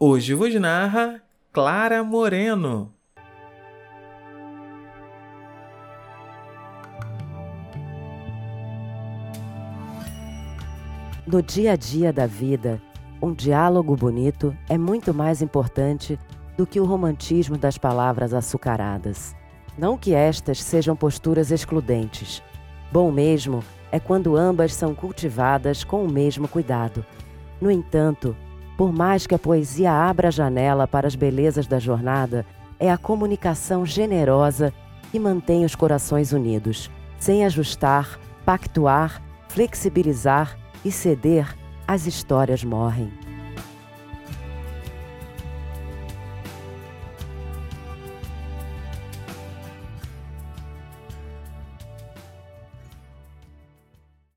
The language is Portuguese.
Hoje vos narra Clara Moreno. No dia a dia da vida, um diálogo bonito é muito mais importante do que o romantismo das palavras açucaradas. Não que estas sejam posturas excludentes. Bom mesmo é quando ambas são cultivadas com o mesmo cuidado. No entanto, por mais que a poesia abra a janela para as belezas da jornada, é a comunicação generosa que mantém os corações unidos, sem ajustar, pactuar, flexibilizar e ceder, as histórias morrem.